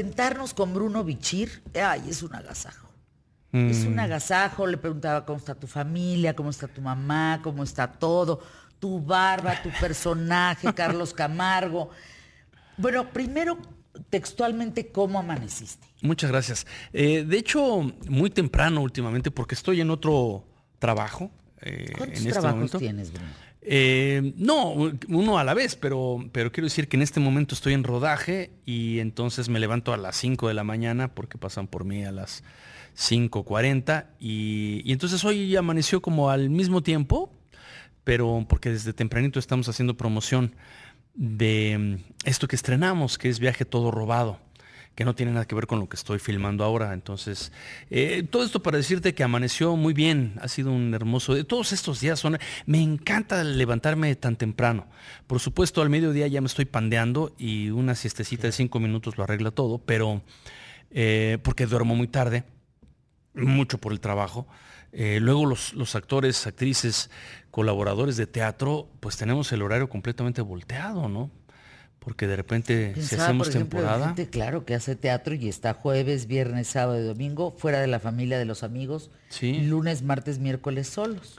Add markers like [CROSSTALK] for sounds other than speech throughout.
sentarnos con Bruno Bichir, ay, es un agasajo. Es un Mm. agasajo, le preguntaba cómo está tu familia, cómo está tu mamá, cómo está todo, tu barba, tu personaje, [LAUGHS] Carlos Camargo. Bueno, primero, textualmente, ¿cómo amaneciste? Muchas gracias. Eh, de hecho, muy temprano últimamente, porque estoy en otro trabajo. eh, ¿Cuántos en este trabajos momento. tienes, Bruno? Eh, no, uno a la vez, pero, pero quiero decir que en este momento estoy en rodaje y entonces me levanto a las 5 de la mañana porque pasan por mí a las 5.40 y, y entonces hoy amaneció como al mismo tiempo, pero porque desde tempranito estamos haciendo promoción de mm, esto que estrenamos, que es Viaje Todo Robado, que no tiene nada que ver con lo que estoy filmando ahora. Entonces, eh, todo esto para decirte que amaneció muy bien, ha sido un hermoso, todos estos días son, me encanta levantarme tan temprano. Por supuesto, al mediodía ya me estoy pandeando y una siestecita de cinco minutos lo arregla todo, pero eh, porque duermo muy tarde, mucho por el trabajo. Eh, luego los, los actores, actrices, colaboradores de teatro, pues tenemos el horario completamente volteado, ¿no? Porque de repente, si hacemos por ejemplo, temporada... gente, claro, que hace teatro y está jueves, viernes, sábado y domingo, fuera de la familia, de los amigos, Sí. lunes, martes, miércoles solos.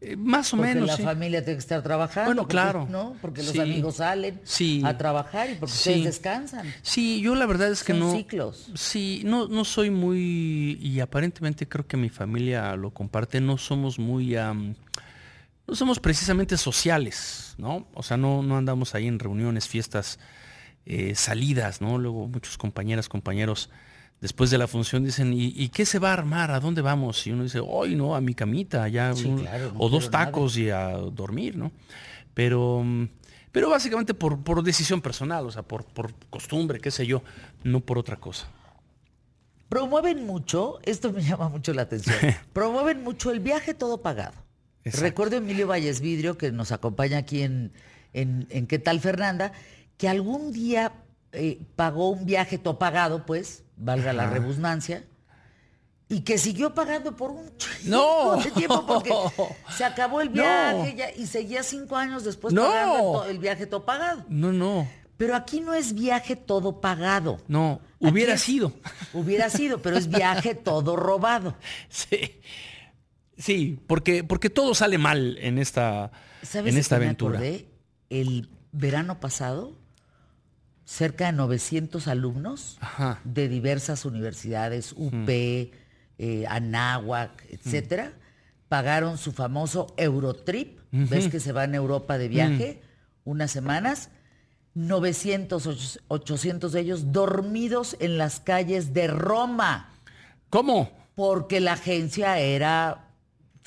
eh, más o Porque menos. la sí. familia tiene que estar trabajando. Bueno, porque- claro. ¿no? Porque los Sí. amigos salen Sí. a trabajar y porque ustedes descansan. Sí, yo la verdad es que Son no. ciclos. Sí, no, no soy muy. Y aparentemente creo que mi familia lo comparte. No somos muy. am, no somos precisamente sociales, ¿no? O sea, no, no andamos ahí en reuniones, fiestas, eh, salidas, ¿no? Luego muchos compañeras, compañeros, después de la función dicen, ¿y, y qué se va a armar? ¿A dónde vamos? Y uno dice, hoy no, a mi camita, ya. Sí, un- claro, no o dos nada. tacos y a dormir, ¿no? Pero. Pero básicamente por, por decisión personal, o sea, por, por costumbre, qué sé yo, no por otra cosa. Promueven mucho, esto me [LAUGHS] llama mucho la atención, [LAUGHS] promueven mucho el viaje todo pagado. Exacto. Recuerdo a Emilio Valles Vidrio, que nos acompaña aquí en, en, en ¿Qué tal Fernanda? Que algún día eh, pagó un viaje todo pagado, pues, valga la redundancia, y que siguió pagando por un No. de tiempo porque [LAUGHS] se acabó el No. viaje ya- y seguía cinco años después No. pagando el, el viaje todo pagado. No, no, Pero aquí no es viaje todo pagado. no, hubiera es- sido. Hubiera sido, pero es viaje [LAUGHS] todo robado. Sí, sí, porque, porque todo sale mal en esta, ¿Sabes en esta qué me aventura. acordé? El verano pasado, cerca de 900 alumnos Ajá. de diversas universidades, UP, eh, Anáhuac, etcétera, pagaron su famoso Eurotrip. ¿Ves que se va en Europa de viaje? Unas semanas. 900, och- 800 de ellos dormidos en las calles de Roma. ¿Cómo? porque la agencia era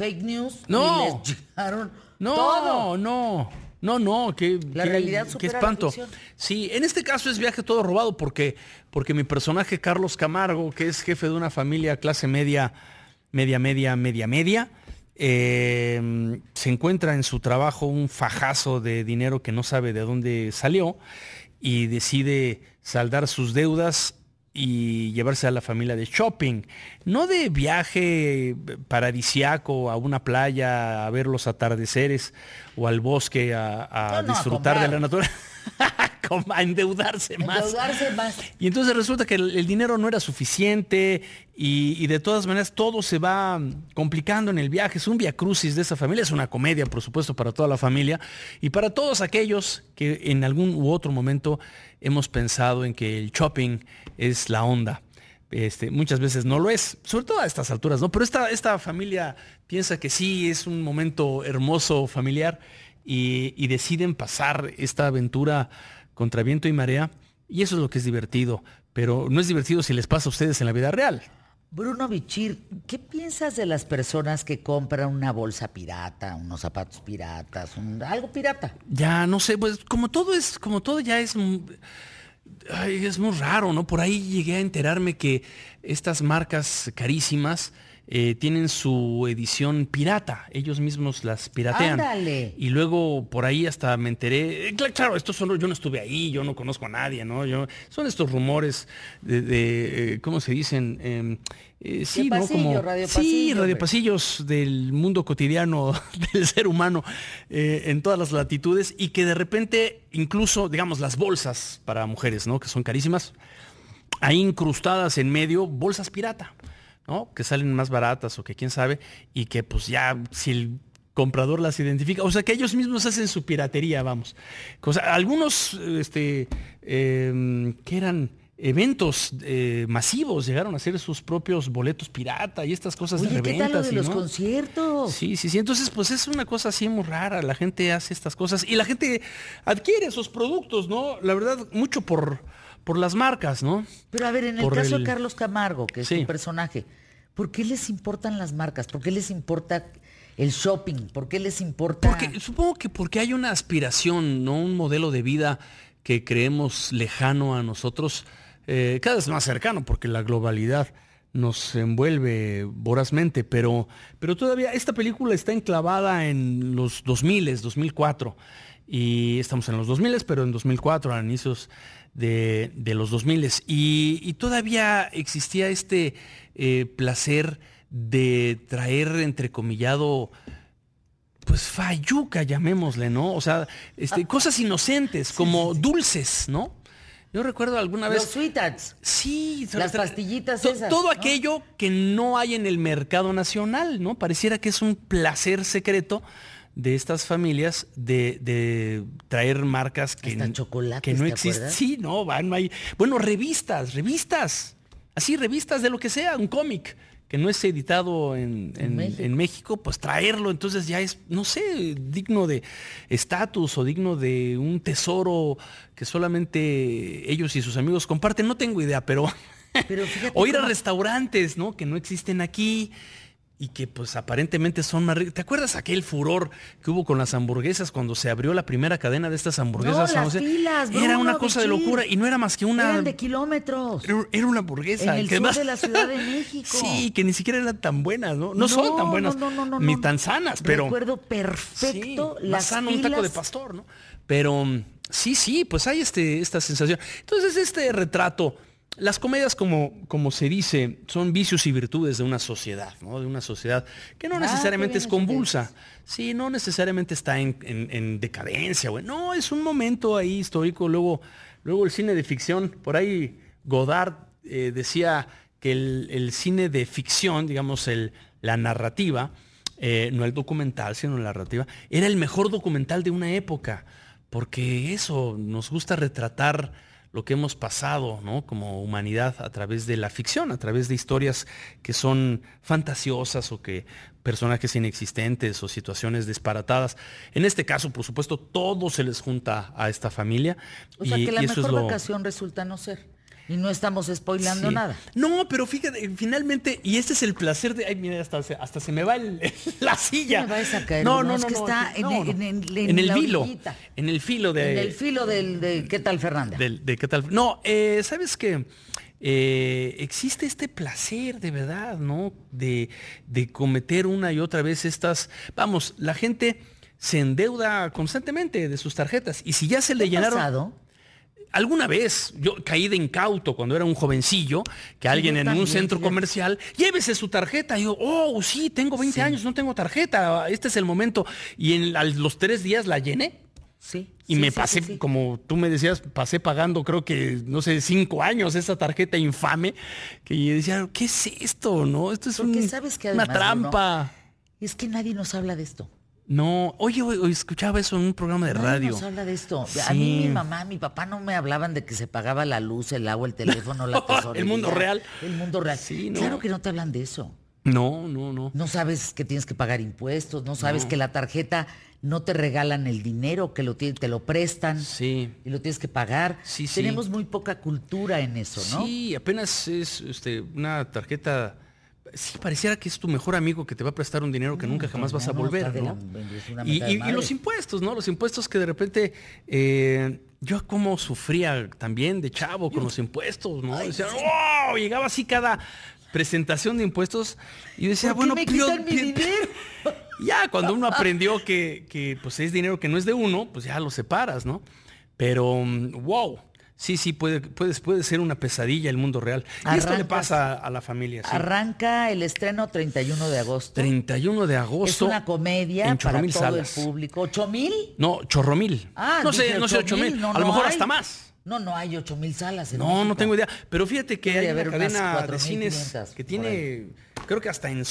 fake news No. y les llegaron No, todo. no, no, no, que La realidad qué la espanto. ficción. Sí, en este caso es viaje todo robado porque, porque mi personaje Carlos Camargo, que es jefe de una familia clase media, media, media, media, media, eh, se encuentra en su trabajo un fajazo de dinero que no sabe de dónde salió y decide saldar sus deudas y llevarse a la familia de shopping, no de viaje paradisiaco a una playa a ver los atardeceres o al bosque a, a No, no, a disfrutar de la naturaleza, [LAUGHS] [LAUGHS] a endeudarse más. Endeudarse más. Y entonces resulta que el, el dinero no era suficiente y, y de todas maneras todo se va complicando en el viaje. Es un viacrucis de esa familia, es una comedia, por supuesto, para toda la familia y para todos aquellos que en algún u otro momento hemos pensado en que el shopping es la onda. Este, muchas veces no lo es, sobre todo a estas alturas, ¿no? Pero esta, esta familia piensa que sí es un momento hermoso familiar y, y deciden pasar esta aventura contra viento y marea. Y eso es lo que es divertido. Pero no es divertido si les pasa a ustedes en la vida real. Bruno Bichir, ¿qué piensas de las personas que compran una bolsa pirata, unos zapatos piratas, un- algo pirata? Ya no sé, pues como todo es, como todo ya es, ay, es muy raro, ¿no? Por ahí llegué a enterarme que estas marcas carísimas eh, tienen su edición pirata, ellos mismos las piratean. Ándale. Y luego por ahí hasta me enteré, eh, cla- claro, esto solo yo no estuve ahí, yo no conozco a nadie, ¿no? Yo, son estos rumores de, de, eh, ¿cómo se dicen? Em, eh, sí, ¿no? pasillo, Como, radio sí, pasillo, radio hombre. pasillos del mundo cotidiano [LAUGHS] del ser humano eh, en todas las latitudes y que de repente incluso, digamos, las bolsas para mujeres, ¿no? Que son carísimas, ahí incrustadas en medio bolsas pirata, ¿no? Que salen más baratas o que quién sabe, y que pues ya si el comprador las identifica, o sea que ellos mismos hacen su piratería, vamos. Cosa, algunos, este, em, que eran eventos eh, masivos llegaron a hacer sus propios boletos pirata y estas cosas Oye, de ¿qué reventas. tal lo de los ¿no? conciertos? Sí, sí, sí. Entonces, pues es una cosa así muy rara. La gente hace estas cosas y la gente adquiere esos productos, ¿no? La verdad, mucho por, por las marcas, ¿no? Pero a ver, en el Por caso el- de Carlos Camargo, que es Sí. un personaje, ¿por qué les importan las marcas? ¿Por qué les importa el shopping? ¿Por qué les importa? Porque supongo que porque hay una aspiración, ¿no? Un modelo de vida que creemos lejano a nosotros, eh, cada vez más cercano, porque la globalidad nos envuelve vorazmente, pero, pero todavía esta película está enclavada en los 2000, 2004, y estamos en los 2000, pero en 2004, a inicios de, de los 2000, y, y todavía existía este eh, placer de traer, entrecomillado, pues fayuca, llamémosle, ¿no? O sea, este, cosas inocentes, como dulces, ¿no? Yo recuerdo alguna los vez. sweethearts. Sí, Las pastillitas to- esas, Todo ¿no? aquello que no hay en el mercado nacional, ¿no? Pareciera que es un placer secreto de estas familias de, de traer marcas que, que no ¿te existen. Sí, no, van, hay. Bueno, revistas, revistas. Así, revistas de lo que sea, un cómic que no es editado en, En en- México. en México, pues traerlo, entonces ya es, no sé, digno de estatus o digno de un tesoro que solamente ellos y sus amigos comparten. No tengo idea, pero Pero [LAUGHS] o ir a restaurantes, ¿no? Que no existen aquí y que pues aparentemente son más ricos. ¿Te acuerdas aquel furor que hubo con las hamburguesas cuando se abrió la primera cadena de estas hamburguesas? No, las filas, Era una cosa de locura y no era más que una... Eran de kilómetros. Era una hamburguesa. En el que sur además- de la Ciudad de México. [LAUGHS] Sí, que ni siquiera eran tan buenas, ¿no? No, No, son tan buenas, no, no, no, ni tan sanas, pero... Recuerdo perfecto Sí, las más sano un taco de filas. pastor, ¿no? Pero mm, sí, sí, pues hay este, esta sensación. Entonces, este retrato, las comedias, como, como se dice, son vicios y virtudes de una sociedad, ¿no? De una sociedad que no Ah, necesariamente es convulsa. Sí, no necesariamente está en, en- en decadencia, güey. No, es un momento ahí histórico. Luego, luego el cine de ficción, por ahí Godard eh, decía que el, el cine de ficción, digamos, el, la narrativa, eh, no el documental, sino la narrativa, era el mejor documental de una época, porque eso, nos gusta retratar lo que hemos pasado, ¿no? Como humanidad a través de la ficción, a través de historias que son fantasiosas o que personajes inexistentes o situaciones disparatadas. En este caso, por supuesto, todo se les junta a esta familia. O sea y- que la y eso es mejor lo- vacación resulta no ser. Y no estamos spoilando Sí. nada. No, pero fíjate, finalmente, y este es el placer de. Ay, mira, hasta, se- hasta se me va el- [LAUGHS] la silla. me vayas a caer, no, no, es no, que no, está no, en- no. en- en- en En el filo. En el filo de. en el filo del, de ¿qué tal, Fernanda? del- de qué tal. No, eh, ¿sabes qué? Eh, existe este placer de verdad, ¿no? De, de cometer una y otra vez estas. Vamos, la gente se endeuda constantemente de sus tarjetas. Y si ya se le ¿Qué ha llenaron. pasado? Alguna vez yo caí de incauto cuando era un jovencillo, que alguien en también, un centro comercial, llévese su tarjeta. Y yo, oh, sí, tengo 20 años, no tengo tarjeta, este es el momento. Y en a los tres días la llené. Sí. Y me pasé, como tú me decías, pasé pagando creo que, no sé, cinco años esa tarjeta infame, que yo decía, ¿qué es esto? ¿No? Esto es Porque un- sabes que una trampa. Es que nadie nos habla de esto. No, oye, oye, escuchaba eso en un programa de Nadie radio. nos habla de esto. A mí mi mamá, mi papá no me hablaban de que se pagaba la luz, el agua, el teléfono, la tesorería. [LAUGHS] El mundo real. El mundo real. Sí, no. Claro que no te hablan de eso. No, no, no. No sabes que tienes que pagar impuestos, no sabes que la tarjeta no te regalan el dinero, que lo te lo prestan Sí. y lo tienes que pagar. Sí, sí. Tenemos muy poca cultura en eso, ¿no? Sí, apenas es este, una tarjeta. Sí, pareciera que es tu mejor amigo que te va a prestar un dinero que nunca jamás no, vas a volver, ¿no? Y, los impuestos, ¿no? Los impuestos que de repente eh, yo como sufría también de chavo con los impuestos, ¿no? Decía, ¡wow! Llegaba así cada presentación de impuestos y yo decía, ¿Por qué bueno, me quitan mi dinero? [LAUGHS] ya cuando uno aprendió que, que, pues es dinero que no es de uno, pues ya lo separas, ¿no? Pero, mm, wow, sí, sí, puede, puede, puede ser una pesadilla el mundo real. Y esto le pasa a la familia. sí. Arranca el estreno 31 de agosto. 31 de Es agosto. una comedia para todo Salas. el público. ¿Ocho mil? No, Chorromil. Ah, no sé, no sé, ocho 8 mil, no, a lo no mejor hay. hasta más. No, no hay 8 mil salas. En No, México. no tengo idea. Pero fíjate que hay una cadena de 4,500 cines que tiene, creo que hasta en eh,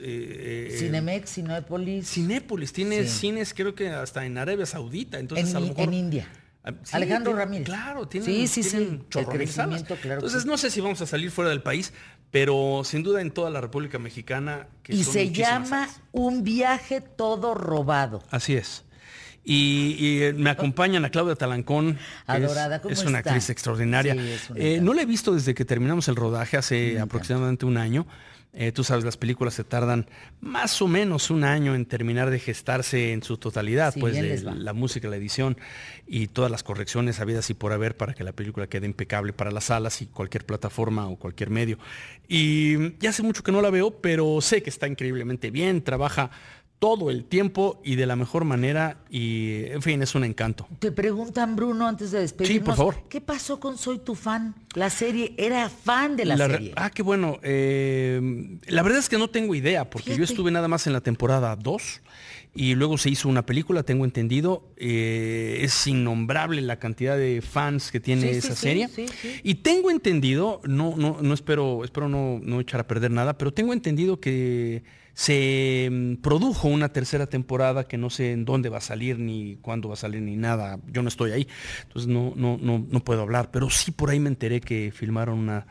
eh, Cinemex, Cinépolis. Cinépolis, tiene Sí. cines creo que hasta en Arabia Saudita. Entonces en, a lo I- mejor... en India. Sí, Alejandro tiene- Ramírez. Claro, tiene Sí, sí, sí. El salas. crecimiento, claro Entonces sí. no sé si vamos a salir fuera del país, pero sin duda en toda la República Mexicana. Que Y son se llama. Un viaje todo robado. Así es. Y, y, eh, me acompañan a Claudia Talancón. Adorada, es, ¿cómo es una está? actriz extraordinaria. Sí, es Eh, no la he visto desde que terminamos el rodaje hace aproximadamente un año. Eh, tú sabes, las películas se tardan más o menos un año en terminar de gestarse en su totalidad, Sí, pues de la música, la edición y todas las correcciones habidas y por haber para que la película quede impecable para las salas y cualquier plataforma o cualquier medio. Y ya hace mucho que no la veo, pero sé que está increíblemente bien, trabaja todo el tiempo y de la mejor manera y en fin, es un encanto. Te preguntan, Bruno, antes de despedirnos. favor. ¿Qué pasó con Soy tu fan? La serie, era fan de la, serie. ah, qué bueno. Eh, la verdad es que no tengo idea, porque yo estuve nada más en la temporada 2 y luego se hizo una película, tengo entendido. Eh, es innombrable la cantidad de fans que tiene Sí, sí, esa sí, serie. sí, sí. Y tengo entendido, no, no, no espero, espero no, no echar a perder nada, pero tengo entendido que se mm, produjo una tercera temporada que no sé en dónde va a salir, ni cuándo va a salir, ni nada. Yo no estoy ahí, entonces no, no, no, no puedo hablar, pero sí por ahí me enteré que filmaron una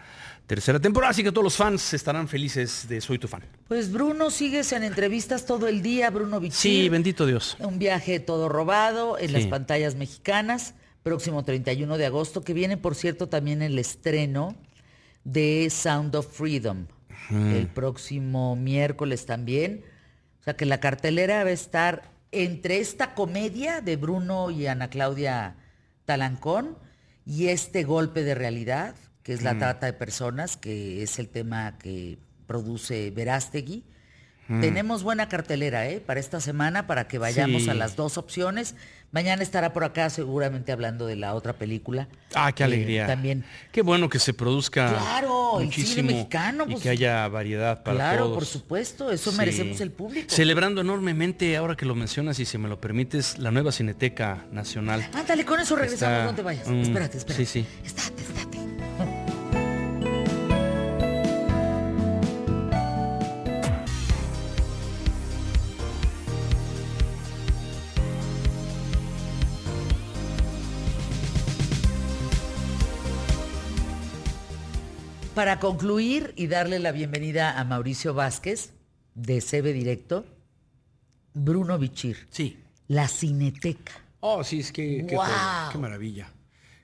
tercera temporada, así que todos los fans estarán felices de Soy tu fan. Pues Bruno, sigues en entrevistas todo el día, Bruno Bichir. Sí, bendito Dios. Un viaje todo robado en Sí. las pantallas mexicanas, próximo 31 de agosto, que viene, por cierto, también el estreno de Sound of Freedom, el próximo miércoles también. O sea que la cartelera va a estar entre esta comedia de Bruno y Ana Claudia Talancón y este golpe de realidad, que es la trata de personas, que es el tema que produce Verástegui. Tenemos buena cartelera ¿eh? para esta semana, para que vayamos Sí. a las dos opciones. Mañana estará por acá seguramente hablando de la otra película. Ah, qué Eh, alegría. también. Qué bueno que se produzca Claro, el cine muchísimo mexicano, y pues, que haya variedad para claro, todos. por supuesto, eso Sí. merecemos el público. Celebrando enormemente, ahora que lo mencionas y si me lo permites, la nueva Cineteca Nacional. Ándale, con eso regresamos, Está, no te vayas. mm, espérate, espérate. sí, sí. Estate, estate. Para concluir y darle la bienvenida a Mauricio Vázquez de CB Directo, Bruno Bichir, Sí. la Cineteca. Oh, sí, es que qué, qué maravilla.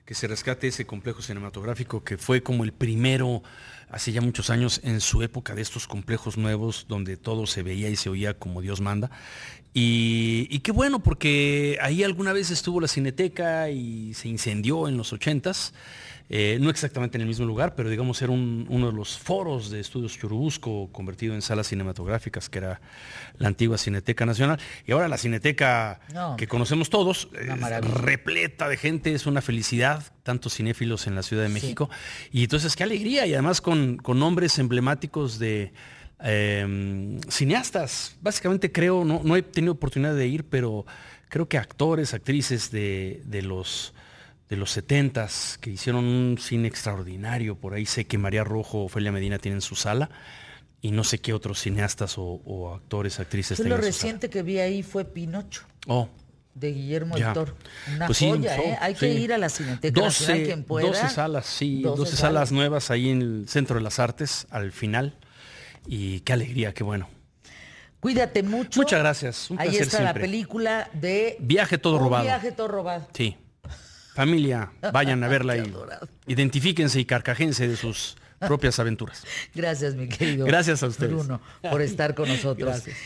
Que se rescate ese complejo cinematográfico que fue como el primero hace ya muchos años en su época de estos complejos nuevos donde todo se veía y se oía como Dios manda. Y, y qué bueno, porque ahí alguna vez estuvo la cineteca y se incendió en los ochentas. Eh, no exactamente en el mismo lugar, pero digamos era un- uno de los foros de estudios Churubusco convertido en salas cinematográficas, que era la antigua Cineteca Nacional. Y ahora la Cineteca No. que conocemos todos, es repleta de gente, es una felicidad, tantos cinéfilos en la Ciudad de México. Y entonces qué alegría, y además con, con nombres emblemáticos de eh, cineastas. Básicamente creo, no, no he tenido oportunidad de ir, pero creo que actores, actrices de, de los de los setentas que hicieron un cine extraordinario. Por ahí sé que María Rojo, Ofelia Medina tienen su sala. Y no sé qué otros cineastas o, o actores, actrices Yo lo reciente que vi ahí fue Pinocho, Oh, de Guillermo Ya. del Toro. Una Pues sí, joya, so- ¿eh? Hay sí. que ir a la Cineteca Nacional, quien pueda. 12 salas, sí, 12, 12 salas. salas. nuevas ahí en el Centro de las Artes, al final. Y qué alegría, qué bueno. Cuídate mucho. Muchas gracias, un Ahí placer está la película de Viaje todo robado. viaje todo robado. Sí. Familia, vayan a verla y identifíquense y carcajense de sus [LAUGHS] propias aventuras. Gracias, mi querido. Gracias a ustedes. Bruno, por estar con nosotros. Gracias.